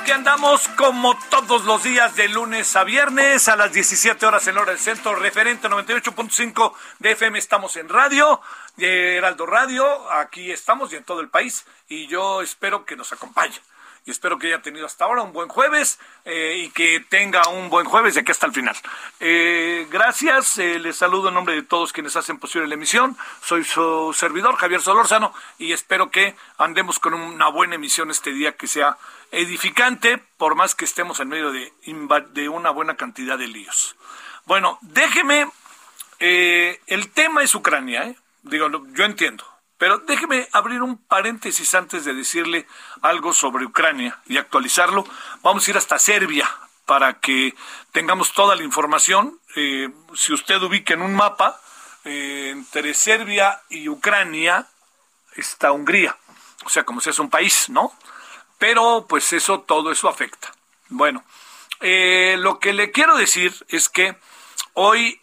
Aquí andamos como todos los días de lunes a viernes a las 17 horas en hora del centro, referente 98.5 de FM, estamos en radio, Heraldo Radio, aquí estamos y en todo el país y yo espero que nos acompañe. Y espero que haya tenido hasta ahora un buen jueves eh, y que tenga un buen jueves de aquí hasta el final. Eh, gracias, eh, les saludo en nombre de todos quienes hacen posible la emisión. Soy su servidor, Javier Solórzano, y espero que andemos con una buena emisión este día que sea edificante, por más que estemos en medio de, de una buena cantidad de líos. Bueno, déjeme, el tema es Ucrania, digo, yo entiendo, pero déjeme abrir un paréntesis antes de decirle algo sobre Ucrania y actualizarlo. Vamos a ir hasta Serbia para que tengamos toda la información. Eh, si usted ubica en un mapa, eh, entre Serbia y Ucrania está Hungría, o sea, como si es un país, ¿no? Pero pues eso, todo eso afecta. Bueno, eh, lo que le quiero decir es que hoy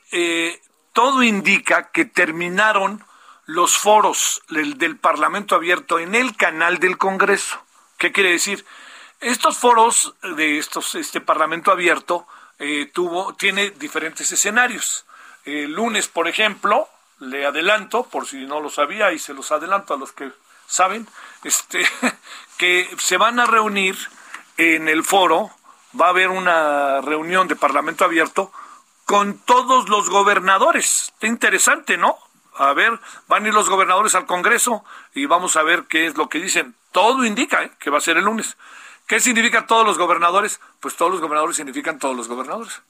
todo indica que terminaron los foros del, Parlamento abierto en el canal del Congreso. ¿Qué quiere decir? Estos foros de estos, este Parlamento abierto eh, tuvo, tiene diferentes escenarios. El lunes, por ejemplo, le adelanto, por si no lo sabía y se los adelanto a los que saben, este, que se van a reunir en el foro, va a haber una reunión de Parlamento abierto con todos los gobernadores. Interesante, ¿no? A ver, van a ir los gobernadores al Congreso y vamos a ver qué es lo que dicen. Todo indica ¿eh? que va a ser el lunes. ¿Qué significa todos los gobernadores? Pues todos los gobernadores significan todos los gobernadores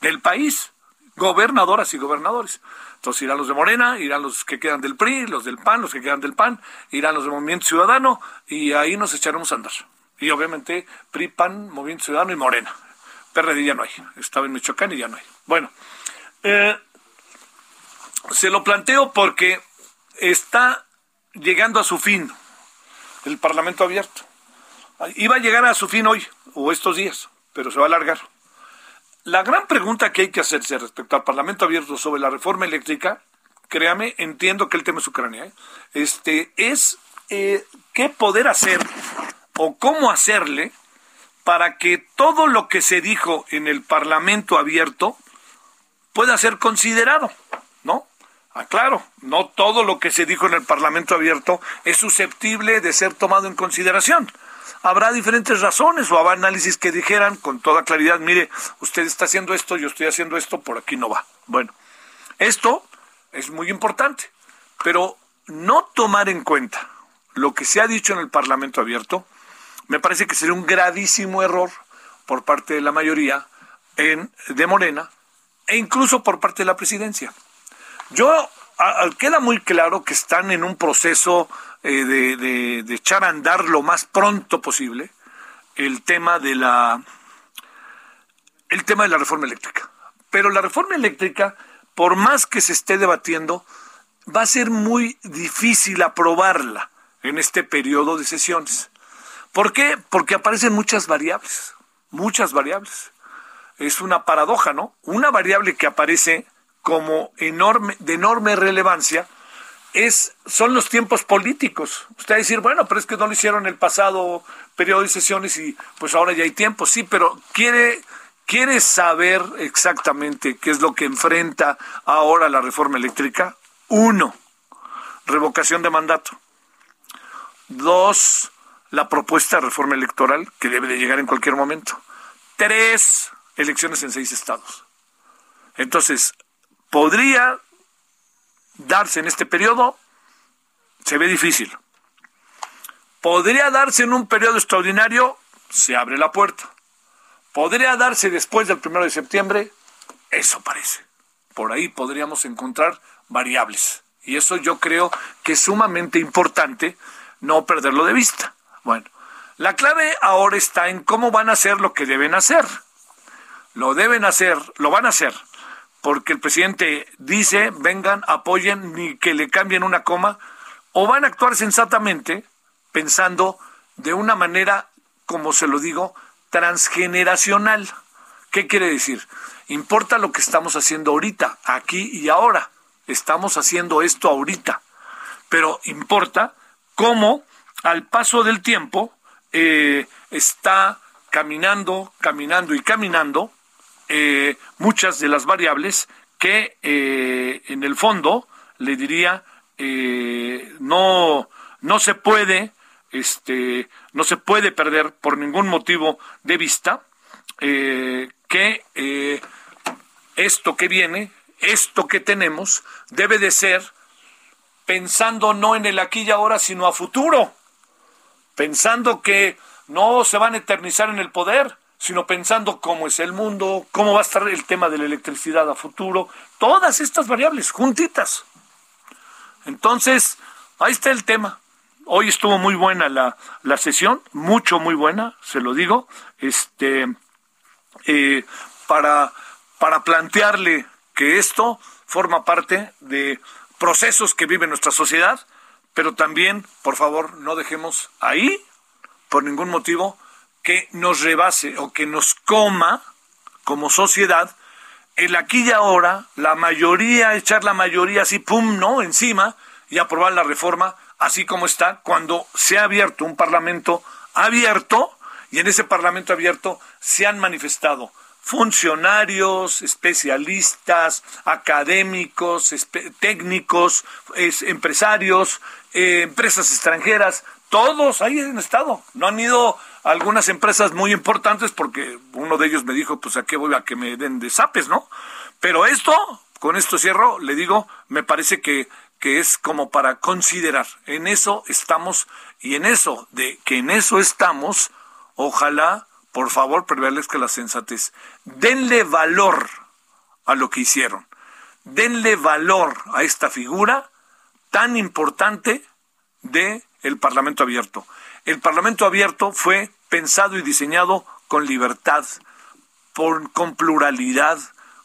del país, gobernadoras y gobernadores. Entonces irán los de Morena, irán los que quedan del PRI, los del PAN, los que quedan del PAN, irán los del Movimiento Ciudadano y ahí nos echaremos a andar. Y obviamente PRI, PAN, Movimiento Ciudadano y Morena. PRD ya no hay. Estaba en Michoacán y ya no hay. Bueno, eh, se lo planteo porque está llegando a su fin el Parlamento abierto. Iba a llegar a su fin hoy o estos días, pero se va a alargar. La gran pregunta que hay que hacerse respecto al Parlamento abierto sobre la reforma eléctrica, créame, entiendo que el tema es Ucrania, ¿eh? este, es eh, qué poder hacer o cómo hacerle para que todo lo que se dijo en el Parlamento abierto pueda ser considerado, ¿no? Ah, no todo lo que se dijo en el Parlamento abierto es susceptible de ser tomado en consideración. Habrá diferentes razones o habrá análisis que dijeran con toda claridad, mire, usted está haciendo esto, yo estoy haciendo esto, por aquí no va. Bueno, esto es muy importante, pero no tomar en cuenta lo que se ha dicho en el Parlamento abierto, me parece que sería un gravísimo error por parte de la mayoría de Morena e incluso por parte de la presidencia. Yo queda muy claro que están en un proceso eh, de, de- de echar a andar lo más pronto posible el tema de la el tema de la reforma eléctrica. Pero la reforma eléctrica, por más que se esté debatiendo, va a ser muy difícil aprobarla en este periodo de sesiones. ¿Por qué? Porque aparecen muchas variables, muchas variables. Es una paradoja, ¿no? Una variable que aparece como enorme, de enorme relevancia es, son los tiempos políticos. Usted va a decir, bueno, pero es que no lo hicieron el pasado periodo de sesiones y pues ahora ya hay tiempo. Sí, pero quiere, quiere saber exactamente qué es lo que enfrenta ahora la reforma eléctrica. Uno, revocación de mandato. Dos, la propuesta de reforma electoral que debe de llegar en cualquier momento. Tres, elecciones en seis estados. Entonces, podría darse en este periodo, se ve difícil. Podría darse en un periodo extraordinario, se abre la puerta. Podría darse después del primero de septiembre, eso parece. Por ahí podríamos encontrar variables. Y eso yo creo que es sumamente importante no perderlo de vista. Bueno, la clave ahora está en cómo van a hacer lo que deben hacer. Lo deben hacer, lo van a hacer porque el presidente dice, vengan, apoyen, ni que le cambien una coma, o van a actuar sensatamente pensando de una manera, como se lo digo, transgeneracional. ¿Qué quiere decir? Importa lo que estamos haciendo ahorita, aquí y ahora. Estamos haciendo esto ahorita. Pero importa cómo al paso del tiempo eh, está caminando, caminando y caminando eh, muchas de las variables que eh, en el fondo le diría eh, no no se puede este no se puede perder por ningún motivo de vista que esto que viene esto que tenemos debe de ser pensando no en el aquí y ahora sino a futuro. Pensando que no se van a eternizar en el poder sino pensando cómo es el mundo, cómo va a estar el tema de la electricidad a futuro, todas estas variables juntitas. Entonces, ahí está el tema. Hoy estuvo muy buena la, la sesión, mucho, muy buena, se lo digo, este, eh, para, para plantearle que esto forma parte de procesos que vive nuestra sociedad, pero también, por favor, no dejemos ahí, por ningún motivo, que nos rebase o que nos coma como sociedad el aquí y ahora, la mayoría, echar la mayoría así, pum, ¿no? Encima y aprobar la reforma así como está, cuando se ha abierto un parlamento abierto y en ese parlamento abierto se han manifestado funcionarios, especialistas, académicos, técnicos, empresarios, eh, empresas extranjeras, todos ahí han estado. No han ido algunas empresas muy importantes porque uno de ellos me dijo, pues a qué voy a que me den de zapes, ¿no? Pero esto, con esto cierro, le digo, me parece que, que es como para considerar. En eso estamos y en eso, de que en eso estamos, ojalá, por favor, prevalezca la sensatez. Denle valor a lo que hicieron. Denle valor a esta figura tan importante de el Parlamento abierto. El Parlamento abierto fue pensado y diseñado con libertad, con pluralidad,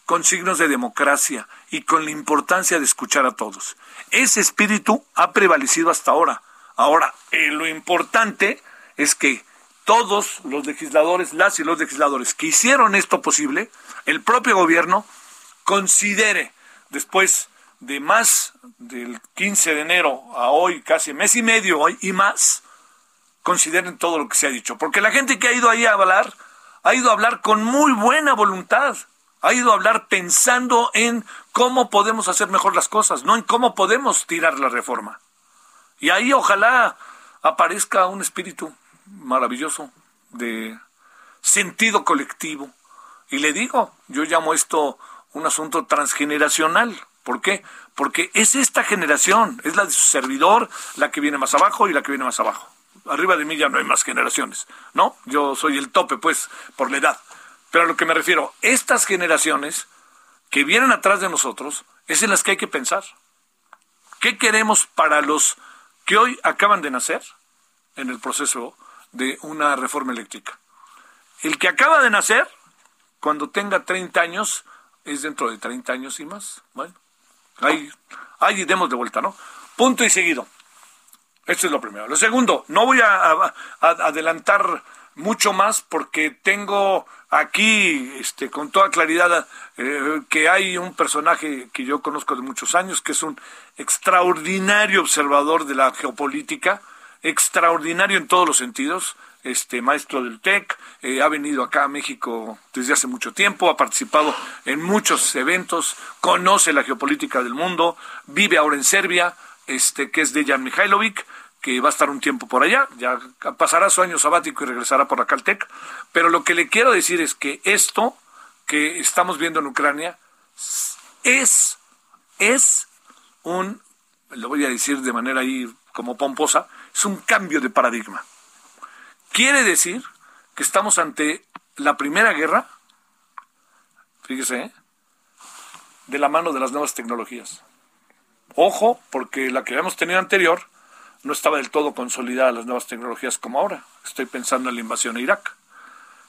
con signos de democracia y con la importancia de escuchar a todos. Ese espíritu ha prevalecido hasta ahora. Ahora, eh, lo importante es que todos los legisladores, las y los legisladores que hicieron esto posible, el propio gobierno considere después de más del 15 de enero a hoy, casi mes y medio hoy y más, consideren todo lo que se ha dicho. Porque la gente que ha ido ahí a hablar, ha ido a hablar con muy buena voluntad, ha ido a hablar pensando en cómo podemos hacer mejor las cosas, no en cómo podemos tirar la reforma. Y ahí ojalá aparezca un espíritu maravilloso de sentido colectivo. Y le digo, yo llamo esto un asunto transgeneracional. ¿Por qué? Porque es esta generación, es la de su servidor, la que viene más abajo y la que viene más abajo. Arriba de mí ya no hay más generaciones, ¿no? Yo soy el tope, pues, por la edad. Pero a lo que me refiero, estas generaciones que vienen atrás de nosotros, es en las que hay que pensar. ¿Qué queremos para los que hoy acaban de nacer en el proceso de una reforma eléctrica? El que acaba de nacer cuando tenga 30 años, es dentro de 30 años y más. Bueno, ahí, ahí demos de vuelta, ¿no? Punto y seguido. Esto es lo primero. Lo segundo, no voy a, adelantar mucho más porque tengo aquí este, con toda claridad eh, que hay un personaje que yo conozco de muchos años, que es un extraordinario observador de la geopolítica, extraordinario en todos los sentidos, este maestro del TEC, eh, ha venido acá a México desde hace mucho tiempo, ha participado en muchos eventos, conoce la geopolítica del mundo, vive ahora en Serbia, este que es Dejan Mihailovic, que va a estar un tiempo por allá, ya pasará su año sabático y regresará por acá al TEC, pero lo que le quiero decir es que esto que estamos viendo en Ucrania es es un lo voy a decir de manera ahí como pomposa, es un cambio de paradigma. Quiere decir que estamos ante la primera guerra, fíjese, ¿eh? de la mano de las nuevas tecnologías. Ojo, porque la que habíamos tenido anterior no estaba del todo consolidada las nuevas tecnologías como ahora. Estoy pensando en la invasión a Irak.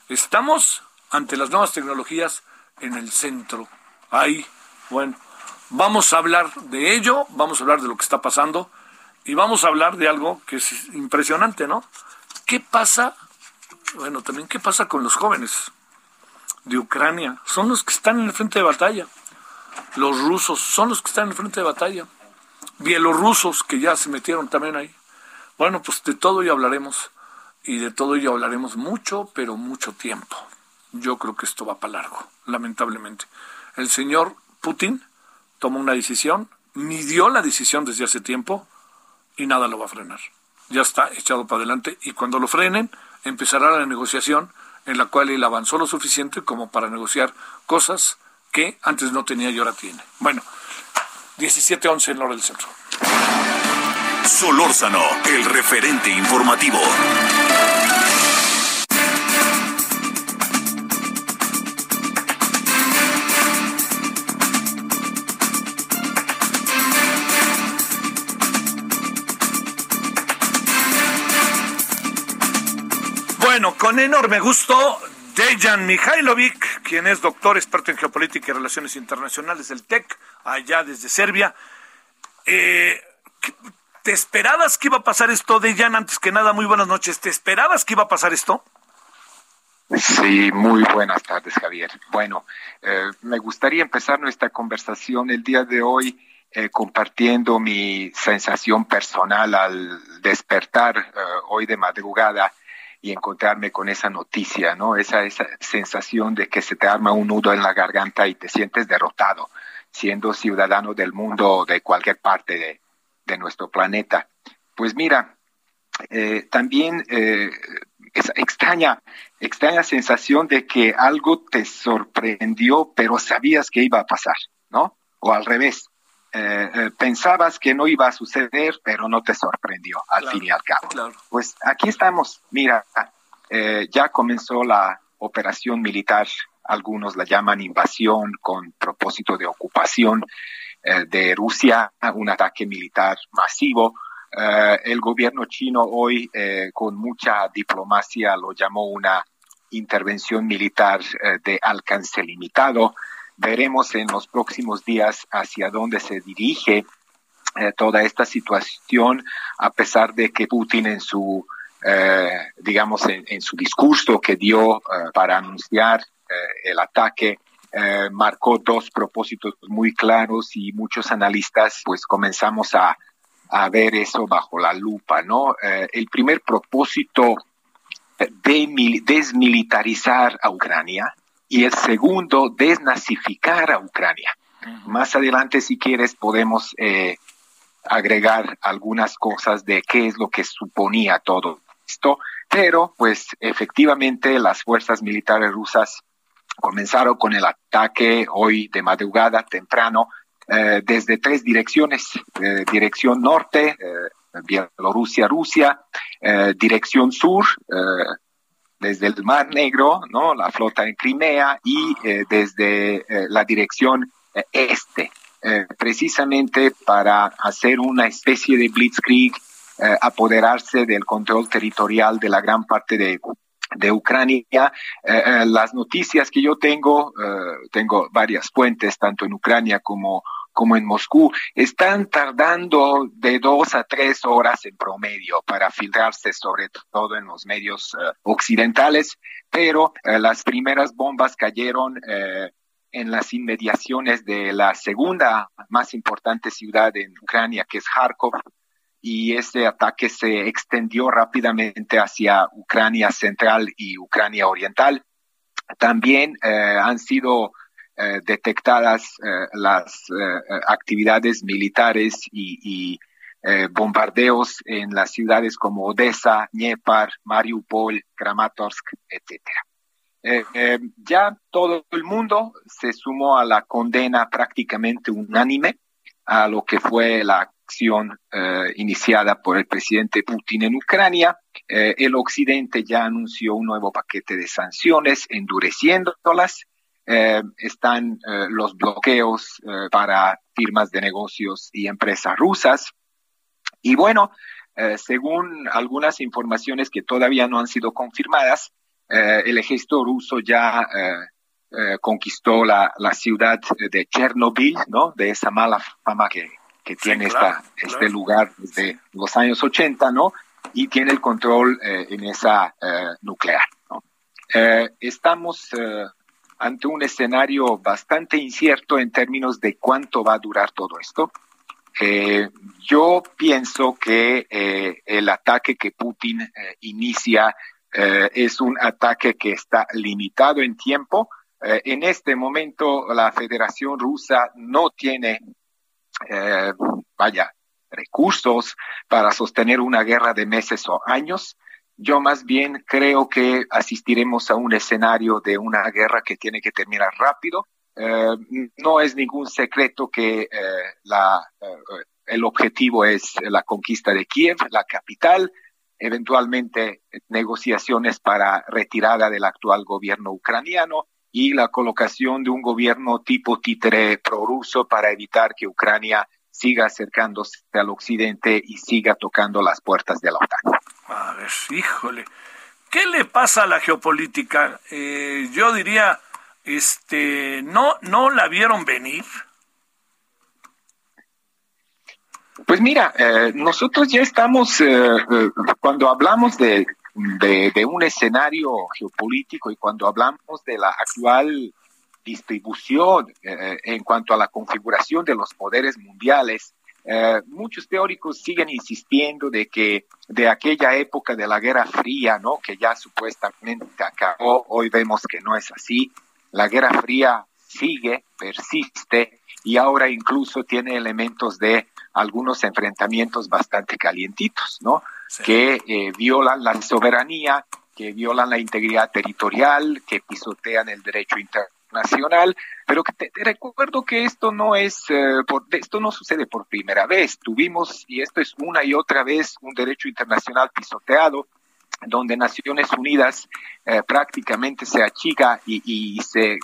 Estamos ante las nuevas tecnologías en el centro. Ahí, bueno, vamos a hablar de ello, vamos a hablar de lo que está pasando y vamos a hablar de algo que es impresionante, ¿no? ¿Qué pasa? Bueno, también qué pasa con los jóvenes de Ucrania. Son los que están en el frente de batalla. Los rusos son los que están en el frente de batalla. Bielorrusos que ya se metieron también ahí. Bueno, pues de todo ello hablaremos. Y de todo ello hablaremos mucho, pero mucho tiempo. Yo creo que esto va para largo, lamentablemente. El señor Putin tomó una decisión, midió la decisión desde hace tiempo y nada lo va a frenar ya está echado para adelante y cuando lo frenen empezará la negociación en la cual él avanzó lo suficiente como para negociar cosas que antes no tenía y ahora tiene. Bueno, 17-11 en la hora del centro. Solórzano, el referente informativo. Bueno, con enorme gusto, Dejan Mihailovic, quien es doctor experto en geopolítica y relaciones internacionales del TEC, allá desde Serbia. Eh, ¿Te esperabas que iba a pasar esto, Dejan? Antes que nada, muy buenas noches. ¿Te esperabas que iba a pasar esto? Sí, muy buenas tardes, Javier. Bueno, eh, me gustaría empezar nuestra conversación el día de hoy eh, compartiendo mi sensación personal al despertar hoy de madrugada y encontrarme con esa noticia, ¿no? Esa, esa sensación de que se te arma un nudo en la garganta y te sientes derrotado, siendo ciudadano del mundo de cualquier parte de, de nuestro planeta. Pues mira, eh, también eh, esa extraña, extraña sensación de que algo te sorprendió, pero sabías que iba a pasar, ¿no? O al revés, eh, eh, pensabas que no iba a suceder, pero no te sorprendió al fin y al cabo. Pues aquí estamos, mira, eh, ya comenzó la operación militar, algunos la llaman invasión con propósito de ocupación de Rusia, un ataque militar masivo. el gobierno chino hoy, con mucha diplomacia, lo llamó una intervención militar de alcance limitado veremos en los próximos días hacia dónde se dirige eh, toda esta situación, a pesar de que Putin en su, eh, digamos, en, su discurso que dio eh, para anunciar el ataque, marcó dos propósitos muy claros y muchos analistas pues comenzamos a, a ver eso bajo la lupa, ¿no? el primer propósito de desmilitarizar a Ucrania, y el segundo, desnazificar a Ucrania. Más adelante, si quieres, podemos eh, agregar algunas cosas de qué es lo que suponía todo esto, pero pues efectivamente las fuerzas militares rusas comenzaron con el ataque hoy de madrugada temprano eh, desde tres direcciones, eh, dirección norte, Bielorrusia, Rusia, dirección sur, desde el Mar Negro, ¿no? La flota en Crimea y eh, desde eh, la dirección eh, este, precisamente para hacer una especie de blitzkrieg, apoderarse del control territorial de la gran parte de, de Ucrania. Las noticias que yo tengo, tengo varias fuentes, tanto en Ucrania como, como en Moscú, están tardando de dos a tres horas en promedio para filtrarse, sobre todo en los medios occidentales, pero las primeras bombas cayeron en las inmediaciones de la segunda más importante ciudad en Ucrania, que es Kharkov, y ese ataque se extendió rápidamente hacia Ucrania Central y Ucrania Oriental. También eh, han sido eh, detectadas eh, las actividades militares y, bombardeos en las ciudades como Odessa, Dnepr, Mariupol, Kramatorsk, etc. ya todo el mundo se sumó a la condena prácticamente unánime a lo que fue la acción eh, iniciada por el presidente Putin en Ucrania. Eh, el Occidente ya anunció un nuevo paquete de sanciones, endureciéndolas. Eh, están los bloqueos para firmas de negocios y empresas rusas. Y bueno, según algunas informaciones que todavía no han sido confirmadas, el ejército ruso ya conquistó la, la, ciudad de Chernobyl, ¿no? De esa mala fama que, que tiene esta, este lugar desde los años 80, ¿no? Y tiene el control eh, en esa eh, nuclear, ¿no? Eh, estamos ante un escenario bastante incierto en términos de cuánto va a durar todo esto. yo pienso que el ataque que Putin inicia es un ataque que está limitado en tiempo. en este momento la Federación Rusa no tiene eh, vaya, recursos para sostener una guerra de meses o años. Yo más bien creo que asistiremos a un escenario de una guerra que tiene que terminar rápido. Eh, no es ningún secreto que eh, la, el objetivo es la conquista de Kiev, la capital, eventualmente negociaciones para retirada del actual gobierno ucraniano y la colocación de un gobierno tipo títere prorruso para evitar que Ucrania siga acercándose al occidente y siga tocando las puertas de la OTAN. A ver, híjole, ¿qué le pasa a la geopolítica? Eh, yo diría, este, no, no la vieron venir. Pues mira, eh, nosotros ya estamos, eh, cuando hablamos de de, un escenario geopolítico y cuando hablamos de la actual distribución eh, en cuanto a la configuración de los poderes mundiales, eh, muchos teóricos siguen insistiendo de que de aquella época de la Guerra Fría, ¿no? que ya supuestamente acabó, hoy vemos que no es así. La Guerra Fría sigue, persiste y ahora incluso tiene elementos de algunos enfrentamientos bastante calientitos, ¿no? Que eh, violan la soberanía, que violan la integridad territorial, que pisotean el derecho internacional, pero que te, recuerdo que esto no es, eh, por, esto no sucede por primera vez. Tuvimos, y esto es una y otra vez, un derecho internacional pisoteado, donde Naciones Unidas eh, prácticamente se achica y, se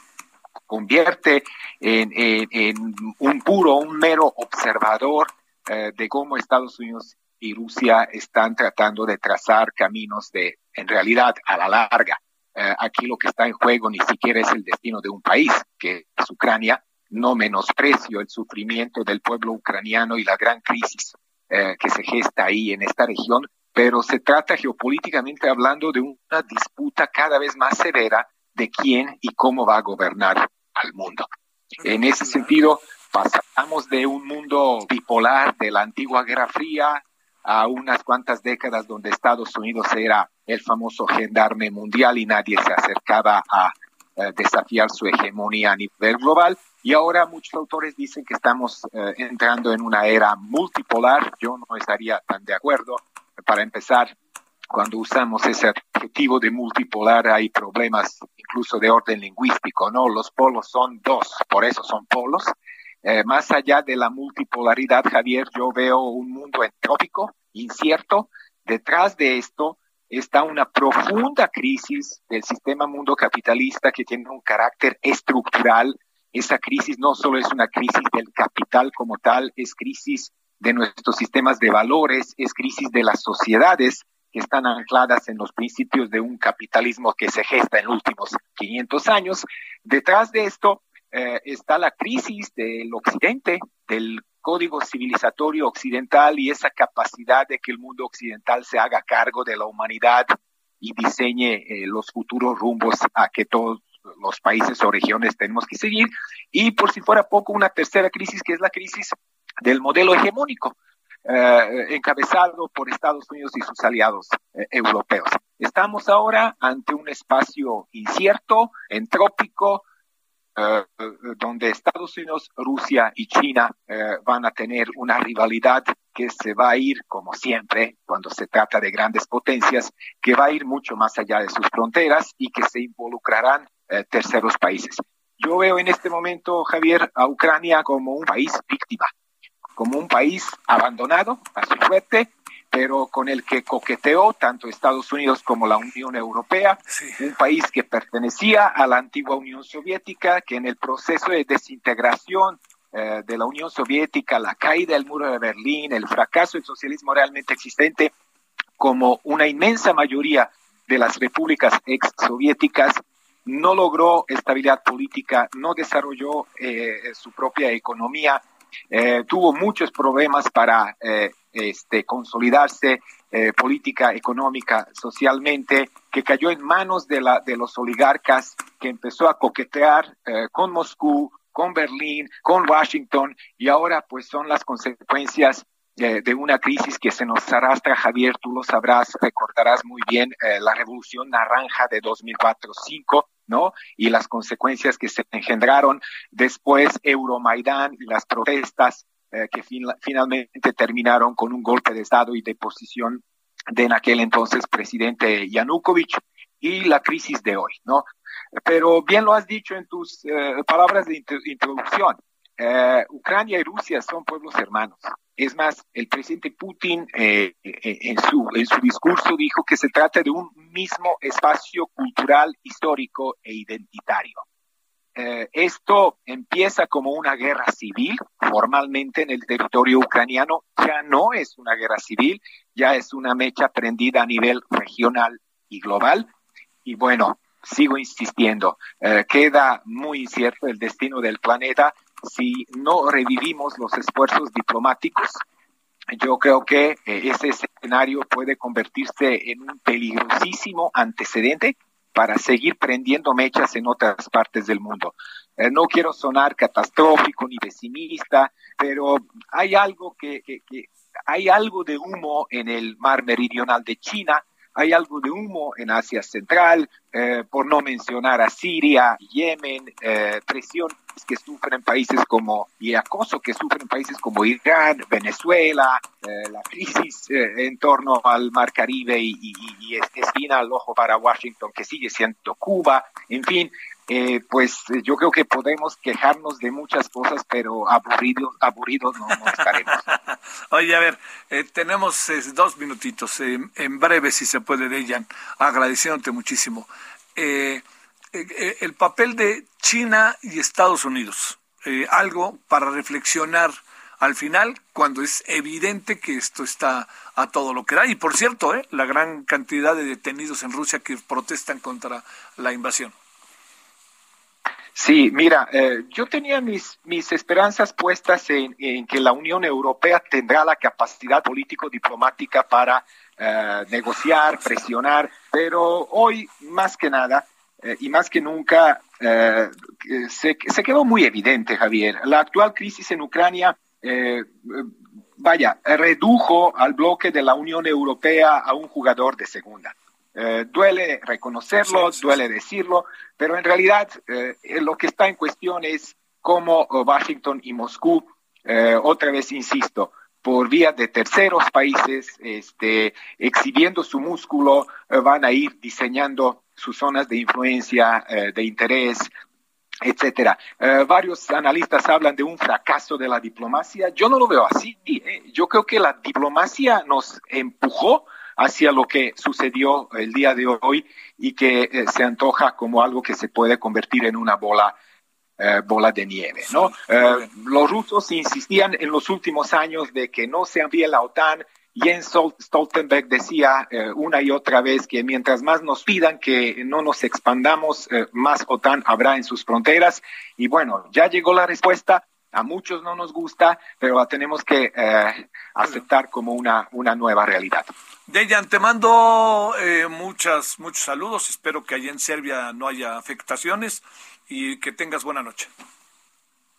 convierte en, un puro, un mero observador eh, de cómo Estados Unidos y Rusia están tratando de trazar caminos de, en realidad, a la larga. Eh, aquí lo que está en juego ni siquiera es el destino de un país, que es Ucrania. No menosprecio el sufrimiento del pueblo ucraniano y la gran crisis eh, que se gesta ahí en esta región, pero se trata geopolíticamente hablando de una disputa cada vez más severa de quién y cómo va a gobernar al mundo. En ese sentido, pasamos de un mundo bipolar de la antigua Guerra Fría a unas cuantas décadas donde Estados Unidos era el famoso gendarme mundial y nadie se acercaba a eh, desafiar su hegemonía a nivel global. Y ahora muchos autores dicen que estamos eh, entrando en una era multipolar. Yo no estaría tan de acuerdo. Para empezar, cuando usamos ese adjetivo de multipolar hay problemas incluso de orden lingüístico, ¿no? Los polos son dos, por eso son polos. Eh, más allá de la multipolaridad, Javier, yo veo un mundo entrópico, incierto. Detrás de esto está una profunda crisis del sistema mundo capitalista que tiene un carácter estructural. Esa crisis no solo es una crisis del capital como tal, es crisis de nuestros sistemas de valores, es crisis de las sociedades que están ancladas en los principios de un capitalismo que se gesta en los últimos 500 años. Detrás de esto eh, está la crisis del occidente, del código civilizatorio occidental y esa capacidad de que el mundo occidental se haga cargo de la humanidad y diseñe eh, los futuros rumbos a que todos los países o regiones tenemos que seguir. Y por si fuera poco, una tercera crisis que es la crisis del modelo hegemónico, eh, encabezado por Estados Unidos y sus aliados eh, europeos. Estamos ahora ante un espacio incierto, entrópico, donde Estados Unidos, Rusia y China eh, van a tener una rivalidad que se va a ir, como siempre, cuando se trata de grandes potencias, que va a ir mucho más allá de sus fronteras y que se involucrarán eh, terceros países. Yo veo en este momento, Javier, a Ucrania como un país víctima, como un país abandonado a su suerte, pero con el que coqueteó tanto Estados Unidos como la Unión Europea, un país que pertenecía a la antigua Unión Soviética, que en el proceso de desintegración eh, de la Unión Soviética, la caída del muro de Berlín, el fracaso del socialismo realmente existente, como una inmensa mayoría de las repúblicas ex soviéticas, no logró estabilidad política, no desarrolló eh, su propia economía, eh, tuvo muchos problemas para eh, este, consolidarse eh, política, económica, socialmente, que cayó en manos de, la, de los oligarcas, que empezó a coquetear con Moscú, con Berlín, con Washington, y ahora pues son las consecuencias de una crisis que se nos arrastra, Javier, tú lo sabrás, recordarás muy bien la revolución naranja de 2004-2005, ¿no? Y las consecuencias que se engendraron después Euromaidán y las protestas eh, que finalmente terminaron con un golpe de Estado y de posición de en aquel entonces presidente Yanukovych y la crisis de hoy, ¿no? Pero bien lo has dicho en tus eh, palabras de introducción. Eh, Ucrania y Rusia son pueblos hermanos. Es más, el presidente Putin eh, eh, en, su, en su discurso dijo que se trata de un mismo espacio cultural, histórico e identitario. Esto empieza como una guerra civil, formalmente en el territorio ucraniano, ya no es una guerra civil, ya es una mecha prendida a nivel regional y global. Y bueno, sigo insistiendo, queda muy incierto el destino del planeta si no revivimos los esfuerzos diplomáticos, yo creo que eh, ese escenario puede convertirse en un peligrosísimo antecedente para seguir prendiendo mechas en otras partes del mundo. Eh, no quiero sonar catastrófico ni pesimista, pero hay algo que, hay algo de humo en el mar meridional de China hay algo de humo en Asia Central, eh, por no mencionar a Siria, Yemen, eh, presiones que sufren países como, y acoso que sufren países como Irán, Venezuela, eh, la crisis en torno al Mar Caribe y, y, y al ojo para Washington, que sigue siendo Cuba, en fin, eh, pues eh, yo creo que podemos quejarnos de muchas cosas, pero aburridos, aburridos no, estaremos. Oye, a ver, eh, tenemos dos minutitos, en breve si se puede, Dejan, agradeciéndote muchísimo. el papel de China y Estados Unidos, algo para reflexionar al final, cuando es evidente que esto está a todo lo que da. Y por cierto, la gran cantidad de detenidos en Rusia que protestan contra la invasión. Sí, mira, eh, yo tenía mis, mis esperanzas puestas en, que la Unión Europea tendrá la capacidad político-diplomática para eh, negociar, presionar, pero hoy más que nada eh, y más que nunca se, se, quedó muy evidente, Javier. La actual crisis en Ucrania, vaya, redujo al bloque de la Unión Europea a un jugador de segunda. Eh, duele reconocerlo, duele decirlo, pero en realidad eh, lo que está en cuestión es cómo eh, Washington y Moscú, otra vez insisto, por vía de terceros países, este, exhibiendo su músculo, van a ir diseñando sus zonas de influencia, de interés, etcétera. varios analistas hablan de un fracaso de la diplomacia. Yo no lo veo así. Yo creo que la diplomacia nos empujó hacia lo que sucedió el día de hoy y que eh, se antoja como algo que se puede convertir en una bola eh, bola de nieve, ¿no? Eh, los rusos insistían en los últimos años de que no se envíe la OTAN, Jens Stoltenberg decía eh, una y otra vez que mientras más nos pidan que no nos expandamos, más OTAN habrá en sus fronteras. Y bueno, ya llegó la respuesta. A muchos no nos gusta, pero la tenemos que eh, aceptar como una, una nueva realidad. Dejan, te mando muchas, muchos saludos. Espero que allá en Serbia no haya afectaciones y que tengas buena noche.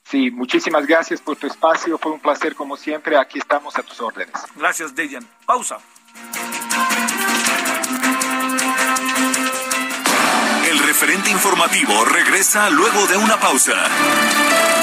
Sí, muchísimas gracias por tu espacio. Fue un placer como siempre. Aquí estamos a tus órdenes. Gracias, Dejan. Pausa. El referente informativo regresa luego de una pausa.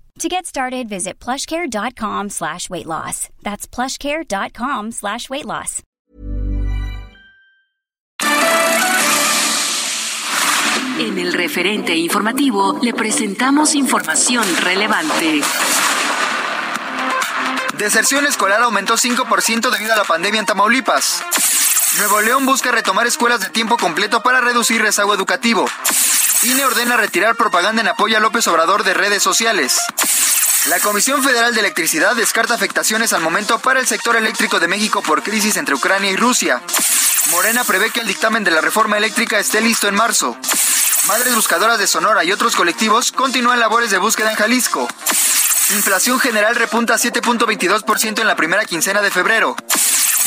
To get started, visit plushcare.com slash weight loss. That's plushcare.com slash weight loss. En el referente informativo le presentamos información relevante. Deserción escolar aumentó 5% debido a la pandemia en Tamaulipas. Nuevo León busca retomar escuelas de tiempo completo para reducir rezago educativo. INE ordena retirar propaganda en apoyo a López Obrador de redes sociales. La Comisión Federal de Electricidad descarta afectaciones al momento para el sector eléctrico de México por crisis entre Ucrania y Rusia. Morena prevé que el dictamen de la reforma eléctrica esté listo en marzo. Madres Buscadoras de Sonora y otros colectivos continúan labores de búsqueda en Jalisco. Inflación general repunta a 7.22% en la primera quincena de febrero.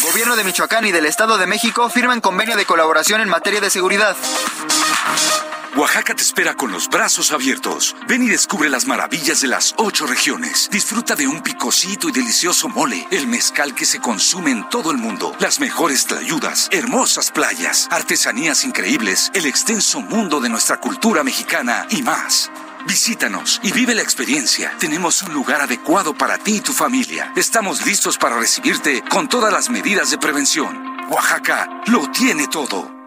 Gobierno de Michoacán y del Estado de México firman convenio de colaboración en materia de seguridad. Oaxaca te espera con los brazos abiertos. Ven y descubre las maravillas de las ocho regiones. Disfruta de un picosito y delicioso mole, el mezcal que se consume en todo el mundo, las mejores tlayudas, hermosas playas, artesanías increíbles, el extenso mundo de nuestra cultura mexicana y más. Visítanos y vive la experiencia. Tenemos un lugar adecuado para ti y tu familia. Estamos listos para recibirte con todas las medidas de prevención. Oaxaca lo tiene todo.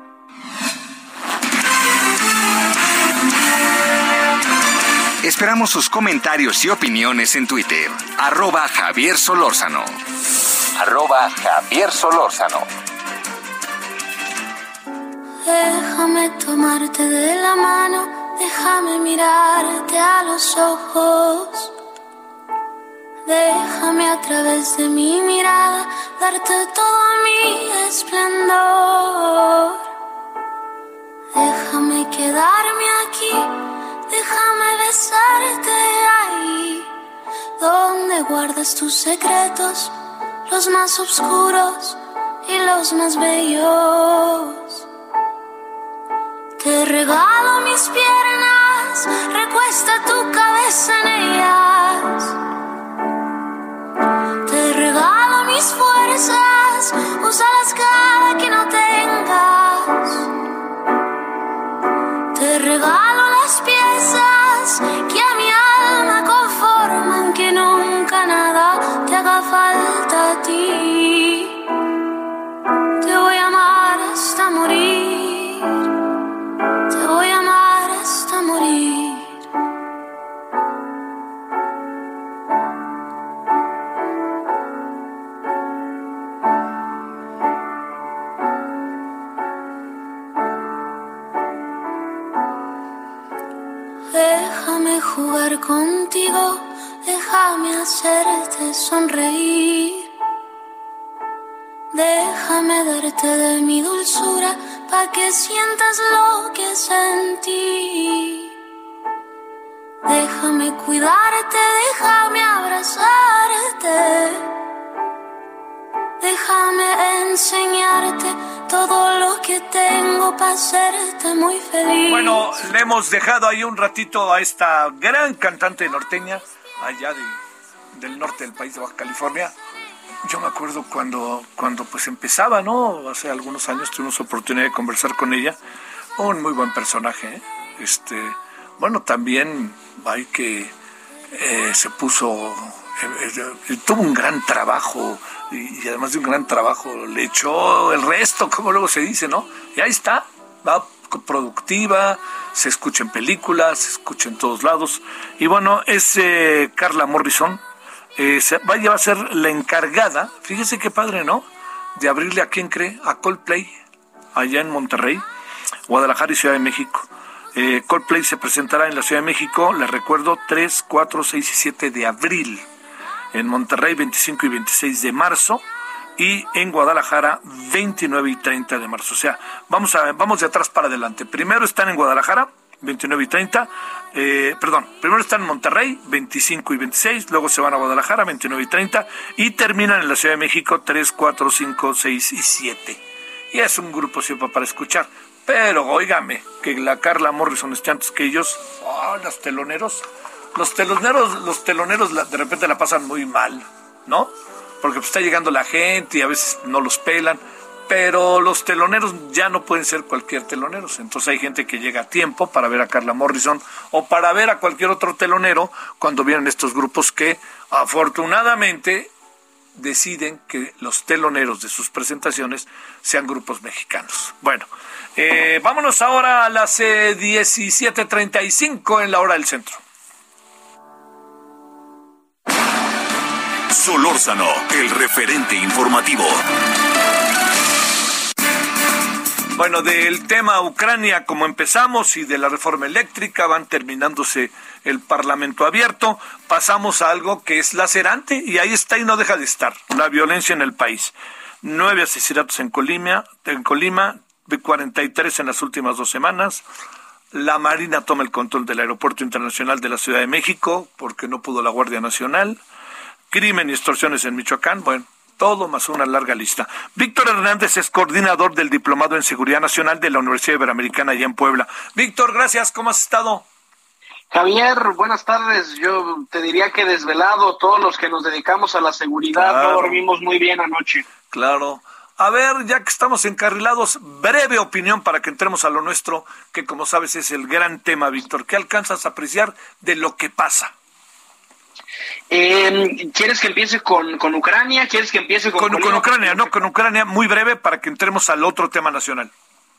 Esperamos sus comentarios y opiniones en Twitter. Arroba Javier Solórzano. Javier Solórzano. Déjame tomarte de la mano, déjame mirarte a los ojos. Déjame a través de mi mirada darte todo mi esplendor. Déjame quedarme aquí Déjame besarte ahí, donde guardas tus secretos, los más oscuros y los más bellos. Te regalo mis piernas, recuesta tu cabeza en ellas. Te regalo mis fuerzas, úsalas cada que no tengas. Regalo las piezas que a mi alma conforman, que nunca nada te haga falta a ti. Te voy a amar hasta morir, contigo, déjame hacerte sonreír. Déjame darte de mi dulzura para que sientas lo que sentí. Déjame cuidarte, déjame abrazarte. Déjame enseñarte todo lo que tengo para hacerte muy feliz. Bueno, le hemos dejado ahí un ratito a esta gran cantante norteña, allá de, del norte del país de Baja California. Yo me acuerdo cuando, cuando pues empezaba, ¿no? Hace algunos años tuvimos oportunidad de conversar con ella. Un muy buen personaje, ¿eh? Este, bueno, también hay que eh, se puso eh, tuvo un gran trabajo y, además de un gran trabajo le echó el resto, como luego se dice, ¿no? Y ahí está, va productiva, se escucha en películas, se escucha en todos lados. Y bueno, es Carla Morrison, eh, va a ser la encargada, fíjese qué padre, ¿no? De abrirle a quién cree, a Coldplay, allá en Monterrey, Guadalajara y Ciudad de México. Eh, Coldplay se presentará en la Ciudad de México, les recuerdo, 3, 4, 6 y 7 de abril. En Monterrey, 25 y 26 de marzo. Y en Guadalajara, 29 y 30 de marzo. O sea, vamos, a, vamos de atrás para adelante. Primero están en Guadalajara, 29 y 30. Eh, perdón, primero están en Monterrey, 25 y 26, luego se van a Guadalajara, 29 y 30, y terminan en la Ciudad de México, 3, 4, 5, 6 y 7. Y es un grupo siempre para escuchar. Pero, óigame, que la Carla Morrison esté antes que ellos, oh, los teloneros, los teloneros, los teloneros de repente la pasan muy mal, ¿no? Porque pues, está llegando la gente y a veces no los pelan pero los teloneros ya no pueden ser cualquier teloneros. Entonces hay gente que llega a tiempo para ver a Carla Morrison o para ver a cualquier otro telonero cuando vienen estos grupos que afortunadamente deciden que los teloneros de sus presentaciones sean grupos mexicanos. Bueno, eh, vámonos ahora a las 17.35 eh, en la hora del centro. Solórzano, el referente informativo. Bueno, del tema Ucrania, como empezamos, y de la reforma eléctrica, van terminándose el Parlamento abierto, pasamos a algo que es lacerante, y ahí está y no deja de estar, la violencia en el país. Nueve asesinatos en Colima, en Colima, 43 en las últimas dos semanas. La Marina toma el control del Aeropuerto Internacional de la Ciudad de México porque no pudo la Guardia Nacional. Crimen y extorsiones en Michoacán. Bueno, todo más una larga lista. Víctor Hernández es coordinador del Diplomado en Seguridad Nacional de la Universidad Iberoamericana allá en Puebla. Víctor, gracias, ¿cómo has estado? Javier, buenas tardes. Yo te diría que desvelado, todos los que nos dedicamos a la seguridad no dormimos muy bien anoche. Claro. A ver, ya que estamos encarrilados, breve opinión para que entremos a lo nuestro, que como sabes es el gran tema, Víctor. ¿Qué alcanzas a apreciar de lo que pasa? Eh, ¿Quieres que empiece con, con, Ucrania? ¿Quieres que empiece con, con, Ucrania? No, con Ucrania, muy breve para que entremos al otro tema nacional.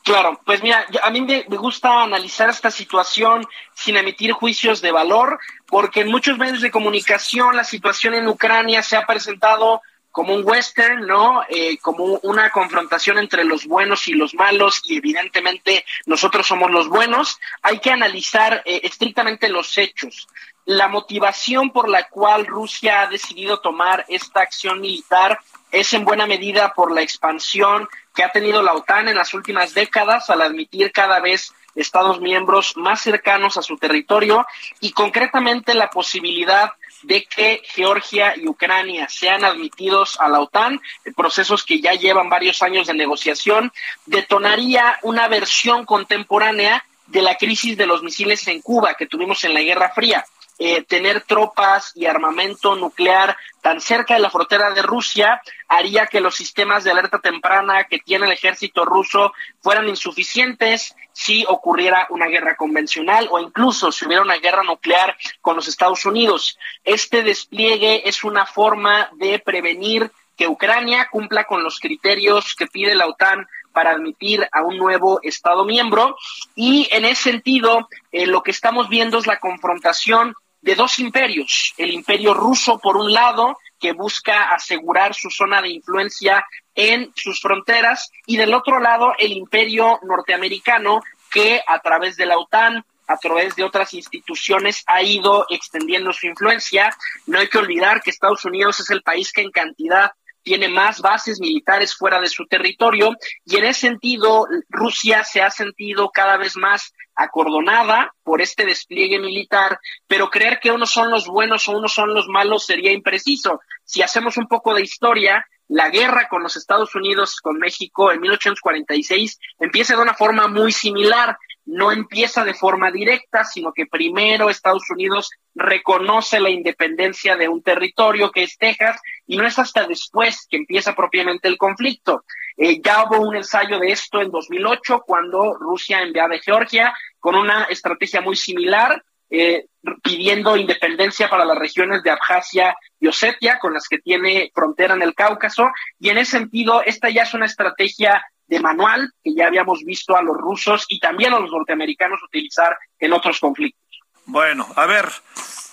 Claro, pues mira, a mí me, gusta analizar esta situación sin emitir juicios de valor, porque en muchos medios de comunicación la situación en Ucrania se ha presentado como un western, ¿no? Eh, como una confrontación entre los buenos y los malos, y evidentemente nosotros somos los buenos. Hay que analizar eh, estrictamente los hechos la motivación por la cual Rusia ha decidido tomar esta acción militar es en buena medida por la expansión que ha tenido la OTAN en las últimas décadas al admitir cada vez Estados miembros más cercanos a su territorio y concretamente la posibilidad de que Georgia y Ucrania sean admitidos a la OTAN, procesos que ya llevan varios años de negociación, detonaría una versión contemporánea de la crisis de los misiles en Cuba que tuvimos en la Guerra Fría. Eh, tener tropas y armamento nuclear tan cerca de la frontera de Rusia haría que los sistemas de alerta temprana que tiene el ejército ruso fueran insuficientes si ocurriera una guerra convencional o incluso si hubiera una guerra nuclear con los Estados Unidos. Este despliegue es una forma de prevenir que Ucrania cumpla con los criterios que pide la OTAN para admitir a un nuevo Estado miembro. Y en ese sentido, eh, lo que estamos viendo es la confrontación de dos imperios, el imperio ruso por un lado, que busca asegurar su zona de influencia en sus fronteras, y del otro lado el imperio norteamericano, que a través de la OTAN, a través de otras instituciones, ha ido extendiendo su influencia. No hay que olvidar que Estados Unidos es el país que en cantidad tiene más bases militares fuera de su territorio y en ese sentido Rusia se ha sentido cada vez más acordonada por este despliegue militar, pero creer que unos son los buenos o unos son los malos sería impreciso. Si hacemos un poco de historia, la guerra con los Estados Unidos, con México en 1846, empieza de una forma muy similar no empieza de forma directa, sino que primero Estados Unidos reconoce la independencia de un territorio que es Texas y no es hasta después que empieza propiamente el conflicto. Eh, ya hubo un ensayo de esto en 2008 cuando Rusia enviaba a Georgia con una estrategia muy similar eh, pidiendo independencia para las regiones de Abjasia y Osetia, con las que tiene frontera en el Cáucaso, y en ese sentido, esta ya es una estrategia de manual que ya habíamos visto a los rusos y también a los norteamericanos utilizar en otros conflictos. Bueno, a ver,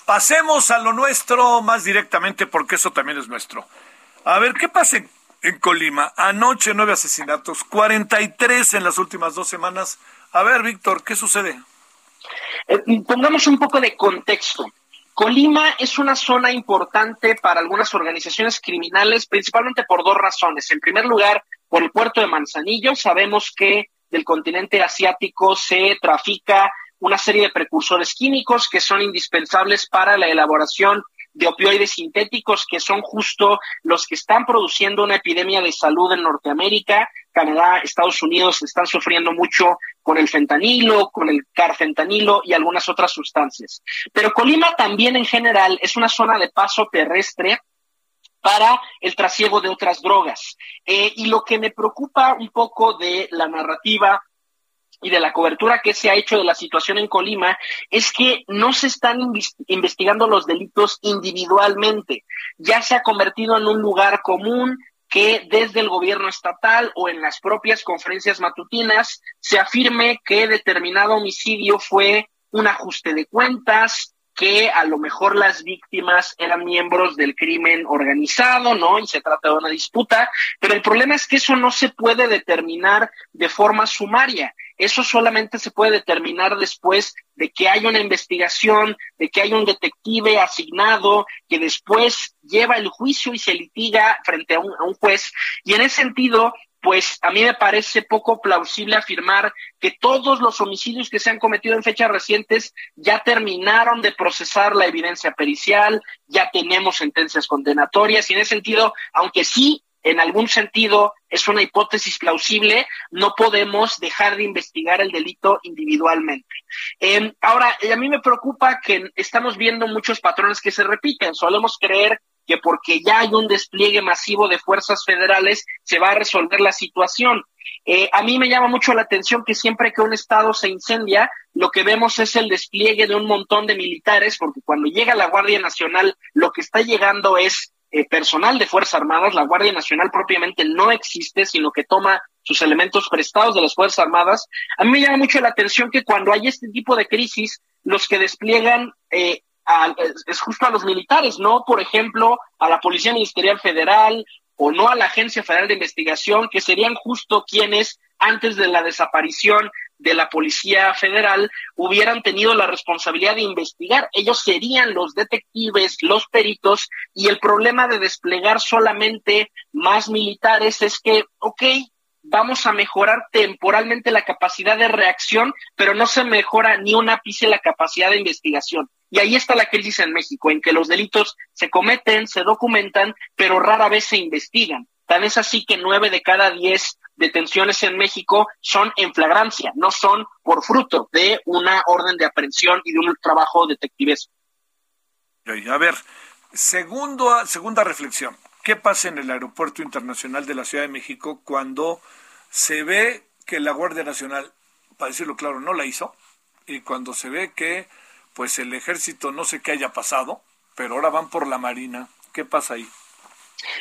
pasemos a lo nuestro más directamente porque eso también es nuestro. A ver, ¿qué pasa en, Colima? Anoche nueve asesinatos, 43 en las últimas dos semanas. A ver, Víctor, ¿qué sucede? Eh, pongamos un poco de contexto. Colima es una zona importante para algunas organizaciones criminales, principalmente por dos razones. En primer lugar, por el puerto de Manzanillo. Sabemos que del continente asiático se trafica una serie de precursores químicos que son indispensables para la elaboración de opioides sintéticos, que son justo los que están produciendo una epidemia de salud en Norteamérica. Canadá, Estados Unidos están sufriendo mucho con el fentanilo, con el carfentanilo y algunas otras sustancias. Pero Colima también en general es una zona de paso terrestre para el trasiego de otras drogas. Eh, y lo que me preocupa un poco de la narrativa y de la cobertura que se ha hecho de la situación en Colima es que no se están investigando los delitos individualmente. Ya se ha convertido en un lugar común que desde el gobierno estatal o en las propias conferencias matutinas se afirme que determinado homicidio fue un ajuste de cuentas, que a lo mejor las víctimas eran miembros del crimen organizado, ¿no? Y se trata de una disputa, pero el problema es que eso no se puede determinar de forma sumaria. Eso solamente se puede determinar después de que hay una investigación, de que hay un detective asignado que después lleva el juicio y se litiga frente a un, a un juez. Y en ese sentido, pues a mí me parece poco plausible afirmar que todos los homicidios que se han cometido en fechas recientes ya terminaron de procesar la evidencia pericial, ya tenemos sentencias condenatorias y en ese sentido, aunque sí en algún sentido es una hipótesis plausible, no podemos dejar de investigar el delito individualmente. Em, ahora, a mí me preocupa que estamos viendo muchos patrones que se repiten. Solemos creer que porque ya hay un despliegue masivo de fuerzas federales se va a resolver la situación. Eh, a mí me llama mucho la atención que siempre que un estado se incendia, lo que vemos es el despliegue de un montón de militares, porque cuando llega la Guardia Nacional, lo que está llegando es eh, personal de Fuerzas Armadas. La Guardia Nacional propiamente no existe, sino que toma sus elementos prestados de las Fuerzas Armadas. A mí me llama mucho la atención que cuando hay este tipo de crisis, los que despliegan eh, es justo a los militares, no, por ejemplo, a la Policía Ministerial Federal o no a la Agencia Federal de Investigación, que serían justo quienes antes de la desaparición de la Policía Federal hubieran tenido la responsabilidad de investigar. Ellos serían los detectives, los peritos, y el problema de desplegar solamente más militares es que, ok, vamos a mejorar temporalmente la capacidad de reacción, pero no se mejora ni un ápice la capacidad de investigación. Y ahí está la crisis en México, en que los delitos se cometen, se documentan, pero rara vez se investigan. Tan es así que nueve de cada diez detenciones en México son en flagrancia, no son por fruto de una orden de aprehensión y de un trabajo detectivesco. A ver, segundo, segunda reflexión. ¿Qué pasa en el Aeropuerto Internacional de la Ciudad de México cuando se ve que la Guardia Nacional, para decirlo claro, no la hizo? Y cuando se ve que pues el ejército no sé qué haya pasado, pero ahora van por la Marina. ¿Qué pasa ahí?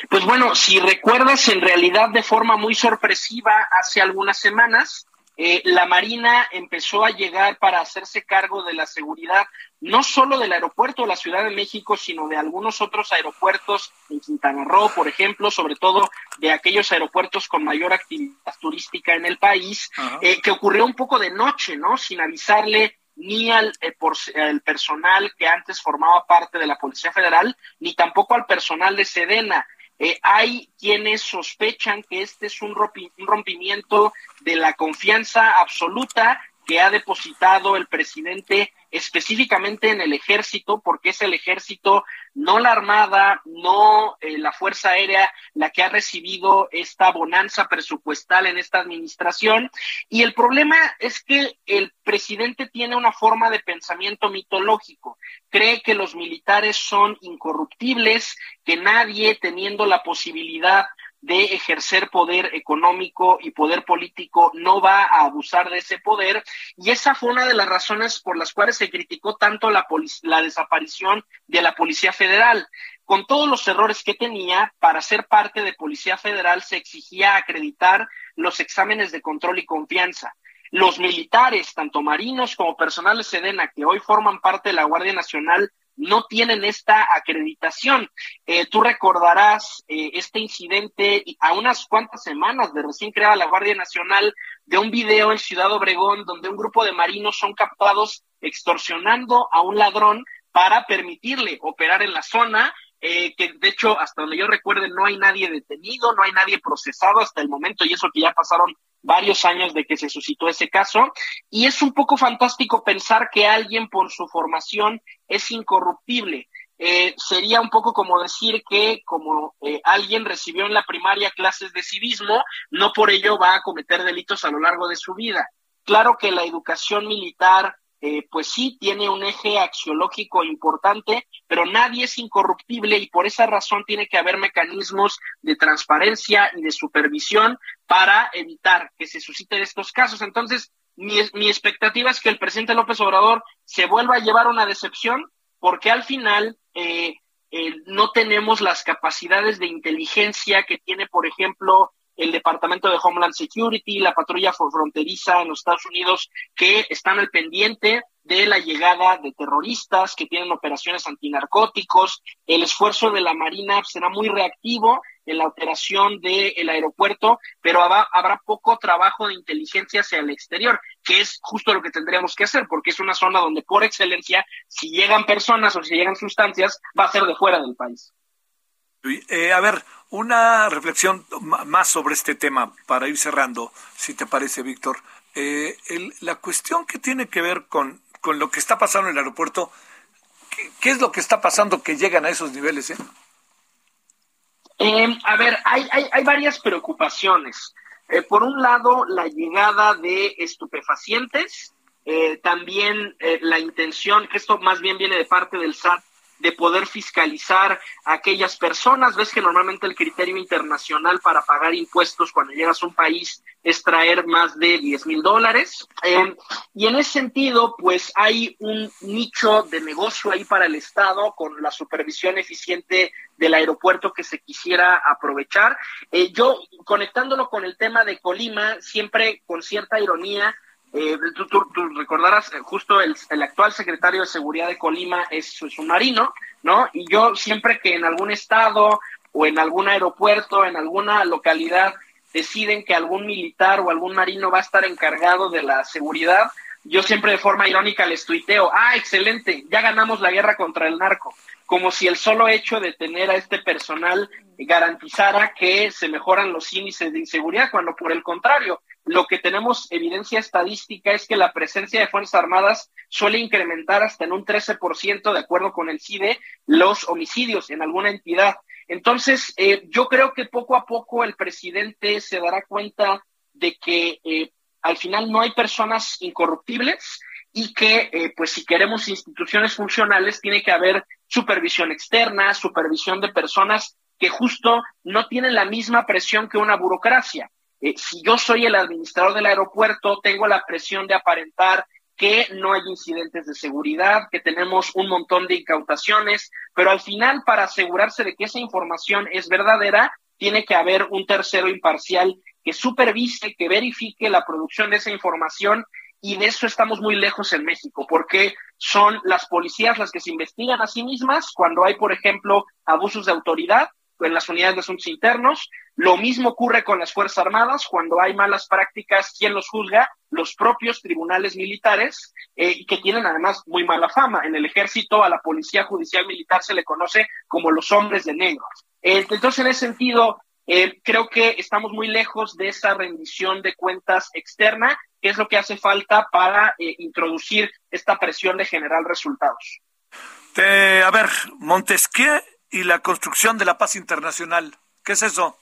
Pues bueno, si recuerdas, en realidad de forma muy sorpresiva, hace algunas semanas, eh, la Marina empezó a llegar para hacerse cargo de la seguridad no solo del aeropuerto de la Ciudad de México, sino de algunos otros aeropuertos en Quintana Roo, por ejemplo, sobre todo de aquellos aeropuertos con mayor actividad turística en el país, eh, que ocurrió un poco de noche, ¿no? Sin avisarle ni al eh, el personal que antes formaba parte de la Policía Federal, ni tampoco al personal de Sedena. Eh, hay quienes sospechan que este es un rompimiento de la confianza absoluta que ha depositado el presidente específicamente en el ejército, porque es el ejército, no la Armada, no eh, la Fuerza Aérea, la que ha recibido esta bonanza presupuestal en esta administración. Y el problema es que el presidente tiene una forma de pensamiento mitológico. Cree que los militares son incorruptibles, que nadie teniendo la posibilidad de ejercer poder económico y poder político no va a abusar de ese poder y esa fue una de las razones por las cuales se criticó tanto la, la desaparición de la Policía Federal. Con todos los errores que tenía, para ser parte de Policía Federal se exigía acreditar los exámenes de control y confianza. Los militares, tanto marinos como personal de Sedena, que hoy forman parte de la Guardia Nacional, no tienen esta acreditación. Eh, tú recordarás eh, este incidente a unas cuantas semanas de recién creada la Guardia Nacional de un video en Ciudad Obregón donde un grupo de marinos son captados extorsionando a un ladrón para permitirle operar en la zona eh, que de hecho, hasta donde yo recuerde, no hay nadie detenido, no hay nadie procesado hasta el momento, y eso que ya pasaron varios años de que se suscitó ese caso. Y es un poco fantástico pensar que alguien por su formación es incorruptible. Eh, sería un poco como decir que como eh, alguien recibió en la primaria clases de civismo, no por ello va a cometer delitos a lo largo de su vida. Claro que la educación militar eh, pues sí tiene un eje axiológico importante, pero nadie es incorruptible y por esa razón tiene que haber mecanismos de transparencia y de supervisión para evitar que se susciten estos casos. Entonces, mi, mi expectativa es que el presidente López Obrador se vuelva a llevar una decepción porque al final eh, eh, no tenemos las capacidades de inteligencia que tiene, por ejemplo, el Departamento de Homeland Security, la patrulla fronteriza en los Estados Unidos, que están al pendiente de la llegada de terroristas que tienen operaciones antinarcóticos. El esfuerzo de la Marina será muy reactivo en la operación del aeropuerto, pero habrá, habrá, poco trabajo de inteligencia hacia el exterior, que es justo lo que tendríamos que hacer, porque es una zona donde por excelencia, si llegan personas o si llegan sustancias, va a ser de fuera del país. Eh, a ver, una reflexión más sobre este tema para ir cerrando, si te parece, Víctor. Eh, la cuestión que tiene que ver con, con, lo que está pasando en el aeropuerto, ¿qué, es lo que está pasando que llegan a esos niveles? Eh? A ver, hay, hay varias preocupaciones. por un lado, la llegada de estupefacientes, también la intención, que esto más bien viene de parte del SAT, de poder fiscalizar a aquellas personas. Ves que normalmente el criterio internacional para pagar impuestos cuando llegas a un país es traer más de 10 mil dólares. Eh, y en ese sentido, pues hay un nicho de negocio ahí para el Estado con la supervisión eficiente del aeropuerto que se quisiera aprovechar. Eh, yo, conectándolo con el tema de Colima, siempre con cierta ironía, eh, tú, recordarás, eh, justo el, actual secretario de Seguridad de Colima es, un marino, ¿no? Y yo siempre que en algún estado o en algún aeropuerto, en alguna localidad, deciden que algún militar o algún marino va a estar encargado de la seguridad, yo siempre de forma irónica les tuiteo, ah, excelente, ya ganamos la guerra contra el narco, como si el solo hecho de tener a este personal garantizara que se mejoran los índices de inseguridad, cuando por el contrario, lo que tenemos evidencia estadística es que la presencia de Fuerzas Armadas suele incrementar hasta en un 13%, de acuerdo con el CIDE, los homicidios en alguna entidad. Entonces, eh, yo creo que poco a poco el presidente se dará cuenta de que eh, al final no hay personas incorruptibles y que, eh, pues, si queremos instituciones funcionales, tiene que haber supervisión externa, supervisión de personas que justo no tienen la misma presión que una burocracia. Eh, si yo soy el administrador del aeropuerto, tengo la presión de aparentar que no hay incidentes de seguridad, que tenemos un montón de incautaciones, pero al final, para asegurarse de que esa información es verdadera, tiene que haber un tercero imparcial que supervise, que verifique la producción de esa información y de eso estamos muy lejos en México, porque son las policías las que se investigan a sí mismas cuando hay, por ejemplo, abusos de autoridad en las unidades de asuntos internos. Lo mismo ocurre con las Fuerzas Armadas, cuando hay malas prácticas, ¿quién los juzga? Los propios tribunales militares, eh, que tienen además muy mala fama. En el ejército, a la policía judicial militar se le conoce como los hombres de negro. Eh, entonces, en ese sentido, eh, creo que estamos muy lejos de esa rendición de cuentas externa, que es lo que hace falta para introducir esta presión de generar resultados. a ver, Montesquieu y la construcción de la paz internacional. ¿Qué es eso?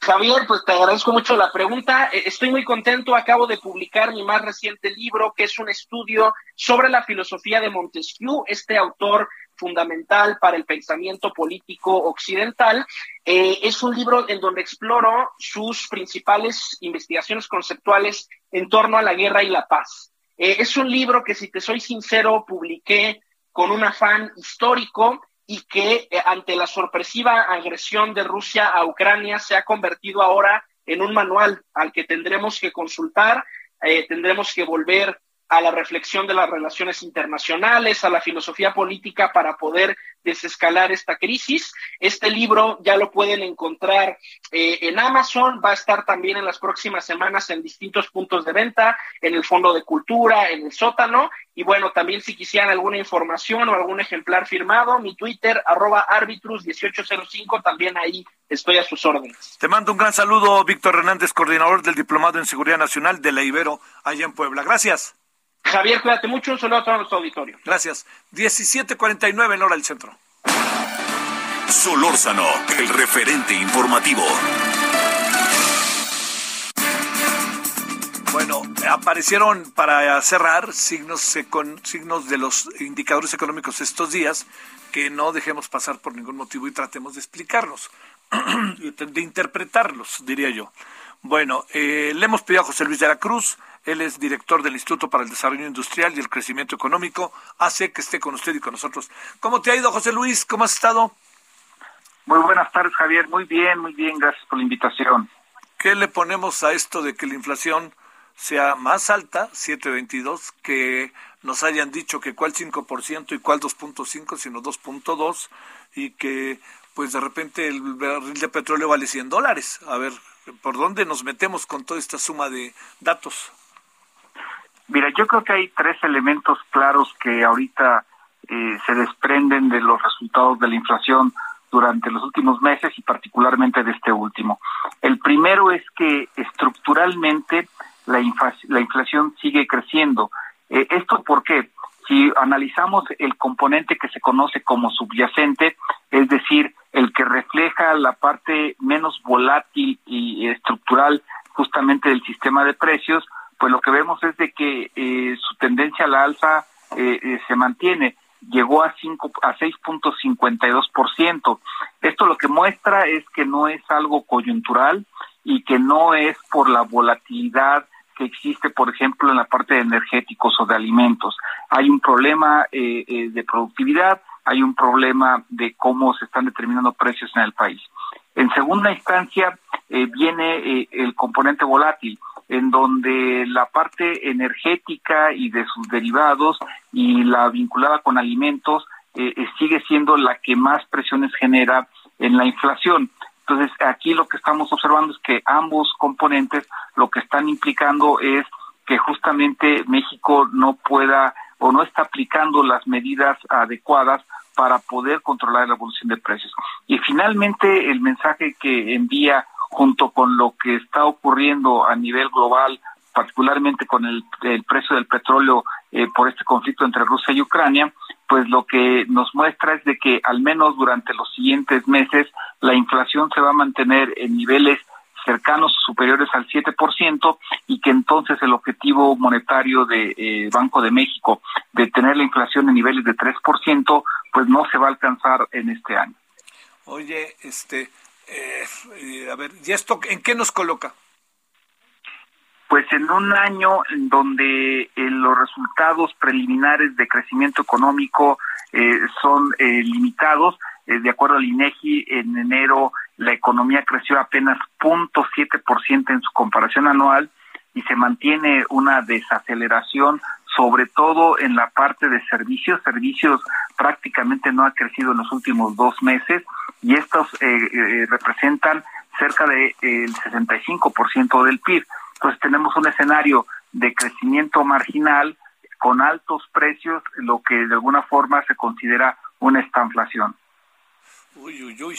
Javier, pues te agradezco mucho la pregunta. Eh, estoy muy contento. Acabo de publicar mi más reciente libro, que es un estudio sobre la filosofía de Montesquieu, este autor fundamental para el pensamiento político occidental. Eh, es un libro en donde exploro sus principales investigaciones conceptuales en torno a la guerra y la paz. Eh, es un libro que, si te soy sincero, publiqué con un afán histórico y que eh, ante la sorpresiva agresión de Rusia a Ucrania se ha convertido ahora en un manual al que tendremos que consultar, eh, tendremos que volver a la reflexión de las relaciones internacionales, a la filosofía política para poder desescalar esta crisis. Este libro ya lo pueden encontrar eh, en Amazon, va a estar también en las próximas semanas en distintos puntos de venta, en el Fondo de Cultura, en el sótano. Y bueno, también si quisieran alguna información o algún ejemplar firmado, mi Twitter, arroba arbitrus1805, también ahí estoy a sus órdenes. Te mando un gran saludo, Víctor Hernández, coordinador del Diplomado en Seguridad Nacional de la Ibero, allá en Puebla. Gracias. Javier, cuídate mucho. Un saludo a todo nuestro auditorio. Gracias. 17.49 en hora del centro. Solórzano, el referente informativo. Bueno, aparecieron para cerrar signos, con signos de los indicadores económicos estos días que no dejemos pasar por ningún motivo y tratemos de explicarlos, de interpretarlos, diría yo. Bueno, eh, le hemos pedido a José Luis de la Cruz, él es director del Instituto para el Desarrollo Industrial y el Crecimiento Económico, hace que esté con usted y con nosotros. ¿Cómo te ha ido, José Luis? ¿Cómo has estado? Muy buenas tardes, Javier. Muy bien, muy bien. Gracias por la invitación. ¿Qué le ponemos a esto de que la inflación sea más alta, 7.22, que nos hayan dicho que cuál 5% y cuál 2.5, sino 2.2, y que pues de repente el barril de petróleo vale 100 dólares? A ver, ¿por dónde nos metemos con toda esta suma de datos? Mira, yo creo que hay tres elementos claros que ahorita eh, se desprenden de los resultados de la inflación durante los últimos meses y particularmente de este último. El primero es que estructuralmente la, la inflación sigue creciendo. Eh, ¿Esto por qué? Si analizamos el componente que se conoce como subyacente, es decir, el que refleja la parte menos volátil y estructural justamente del sistema de precios, pues lo que vemos es de que eh, su tendencia a la alza eh, eh, se mantiene llegó a 5 a 6.52%. Esto lo que muestra es que no es algo coyuntural y que no es por la volatilidad que existe, por ejemplo, en la parte de energéticos o de alimentos. Hay un problema eh, eh, de productividad, hay un problema de cómo se están determinando precios en el país. En segunda instancia, eh, viene el componente volátil en donde la parte energética y de sus derivados y la vinculada con alimentos eh, sigue siendo la que más presiones genera en la inflación. Entonces, aquí lo que estamos observando es que ambos componentes lo que están implicando es que justamente México no pueda o no está aplicando las medidas adecuadas para poder controlar la evolución de precios. Y finalmente, el mensaje que envía junto con lo que está ocurriendo a nivel global, particularmente con el, precio del petróleo eh, por este conflicto entre Rusia y Ucrania, pues lo que nos muestra es de que al menos durante los siguientes meses la inflación se va a mantener en niveles cercanos superiores al 7% y que entonces el objetivo monetario de eh, Banco de México de tener la inflación en niveles de 3%, pues no se va a alcanzar en este año. Oye, este, eh, a ver, ¿y esto en qué nos coloca? Pues en un año en donde eh, los resultados preliminares de crecimiento económico eh, son eh, limitados, de acuerdo al INEGI, en enero la economía creció apenas 0.7% en su comparación anual y se mantiene una desaceleración sobre todo en la parte de servicios. Servicios prácticamente no ha crecido en los últimos dos meses y estos eh, eh, representan cerca del de, eh, 65% del PIB. Entonces tenemos un escenario de crecimiento marginal con altos precios, lo que de alguna forma se considera una estanflación. Uy, uy, uy.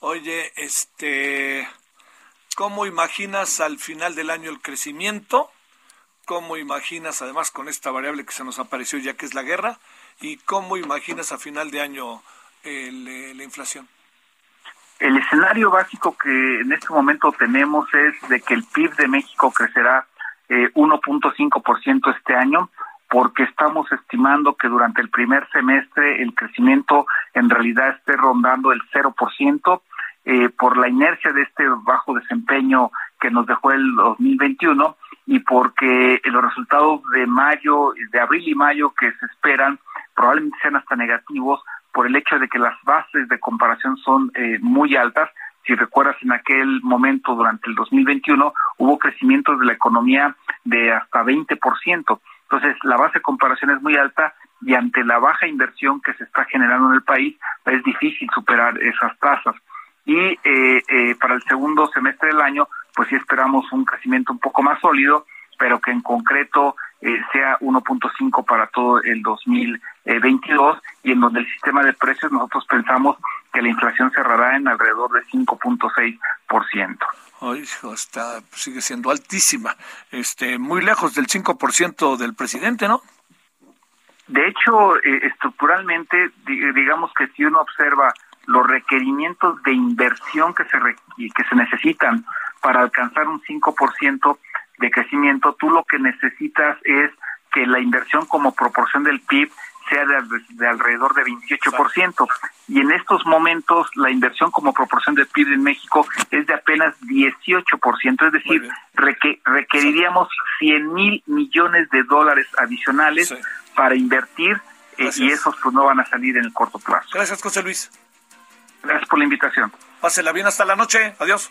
Oye, este, ¿cómo imaginas al final del año el crecimiento? ¿Cómo imaginas, además, con esta variable que se nos apareció ya que es la guerra? ¿Y cómo imaginas a final de año la inflación? El escenario básico que en este momento tenemos es de que el PIB de México crecerá eh, 1.5% este año, porque estamos estimando que durante el primer semestre el crecimiento en realidad esté rondando el 0%, eh, por la inercia de este bajo desempeño que nos dejó el 2021 y porque los resultados de mayo, de abril y mayo que se esperan probablemente sean hasta negativos por el hecho de que las bases de comparación son eh, muy altas. Si recuerdas, en aquel momento, durante el 2021, hubo crecimientos de la economía de hasta 20%. Entonces, la base de comparación es muy alta y ante la baja inversión que se está generando en el país, es difícil superar esas tasas. Y eh, eh, para el segundo semestre del año, pues sí esperamos un crecimiento un poco más sólido, pero que en concreto eh, sea 1.5 para todo el 2022 y en donde el sistema de precios nosotros pensamos que la inflación cerrará en alrededor de 5.6%. Ay, está sigue siendo altísima, este muy lejos del 5% del presidente, ¿no? De hecho, eh, estructuralmente, digamos que si uno observa los requerimientos de inversión que se que se necesitan para alcanzar un 5% de crecimiento, tú lo que necesitas es que la inversión como proporción del PIB sea de, alrededor de 28%. Y en estos momentos la inversión como proporción del PIB en México es de apenas 18%. Es decir, requeriríamos 100 mil millones de dólares adicionales para invertir eh, y esos pues no van a salir en el corto plazo. Gracias, José Luis. Gracias por la invitación. Pásela bien hasta la noche. Adiós.